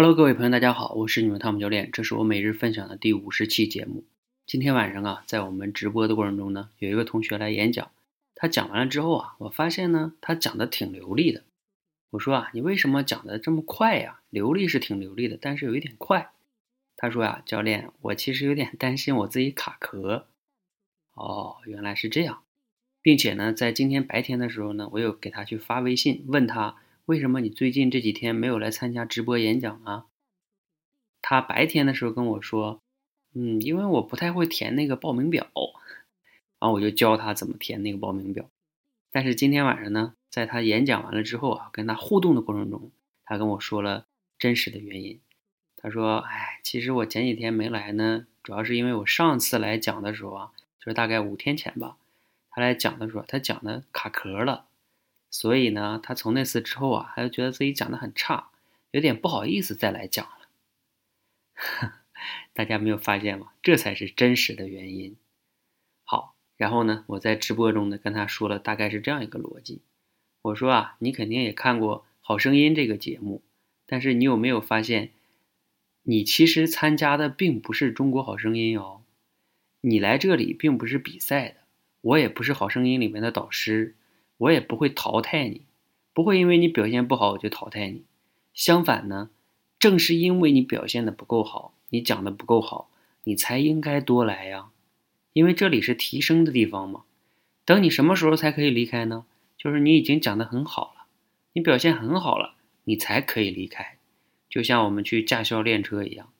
Hello，各位朋友，大家好，我是你们汤姆教练，这是我每日分享的第五十期节目。今天晚上啊，在我们直播的过程中呢，有一个同学来演讲，他讲完了之后啊，我发现呢，他讲的挺流利的。我说啊，你为什么讲的这么快呀？流利是挺流利的，但是有一点快。他说呀，教练，我其实有点担心我自己卡壳。哦，原来是这样，并且呢，在今天白天的时候呢，我有给他去发微信问他。为什么你最近这几天没有来参加直播演讲啊？他白天的时候跟我说，嗯，因为我不太会填那个报名表，然后我就教他怎么填那个报名表。但是今天晚上呢，在他演讲完了之后啊，跟他互动的过程中，他跟我说了真实的原因。他说，哎，其实我前几天没来呢，主要是因为我上次来讲的时候啊，就是大概五天前吧，他来讲的时候，他讲的卡壳了。所以呢，他从那次之后啊，他就觉得自己讲的很差，有点不好意思再来讲了。大家没有发现吗？这才是真实的原因。好，然后呢，我在直播中呢跟他说了大概是这样一个逻辑。我说啊，你肯定也看过《好声音》这个节目，但是你有没有发现，你其实参加的并不是《中国好声音》哦，你来这里并不是比赛的，我也不是《好声音》里面的导师。我也不会淘汰你，不会因为你表现不好我就淘汰你。相反呢，正是因为你表现的不够好，你讲的不够好，你才应该多来呀。因为这里是提升的地方嘛。等你什么时候才可以离开呢？就是你已经讲的很好了，你表现很好了，你才可以离开。就像我们去驾校练车一样，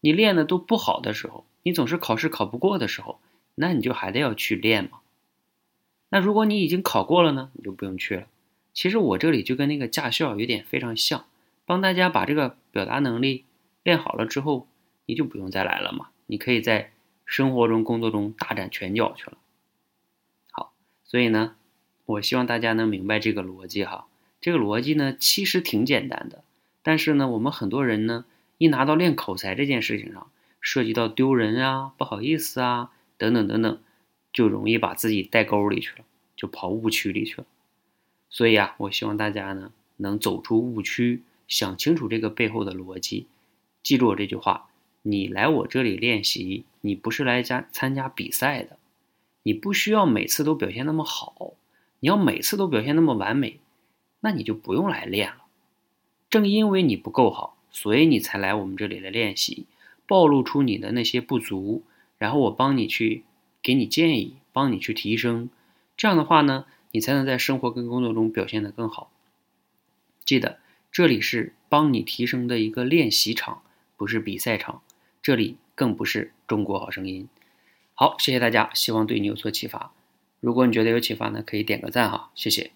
你练的都不好的时候，你总是考试考不过的时候，那你就还得要去练嘛。那如果你已经考过了呢，你就不用去了。其实我这里就跟那个驾校有点非常像，帮大家把这个表达能力练好了之后，你就不用再来了嘛。你可以在生活中、工作中大展拳脚去了。好，所以呢，我希望大家能明白这个逻辑哈。这个逻辑呢，其实挺简单的，但是呢，我们很多人呢，一拿到练口才这件事情上，涉及到丢人啊、不好意思啊等等等等。就容易把自己带沟里去了，就跑误区里去了。所以啊，我希望大家呢能走出误区，想清楚这个背后的逻辑。记住我这句话：你来我这里练习，你不是来加参加比赛的。你不需要每次都表现那么好，你要每次都表现那么完美，那你就不用来练了。正因为你不够好，所以你才来我们这里来练习，暴露出你的那些不足，然后我帮你去。给你建议，帮你去提升，这样的话呢，你才能在生活跟工作中表现得更好。记得这里是帮你提升的一个练习场，不是比赛场，这里更不是中国好声音。好，谢谢大家，希望对你有所启发。如果你觉得有启发呢，可以点个赞哈，谢谢。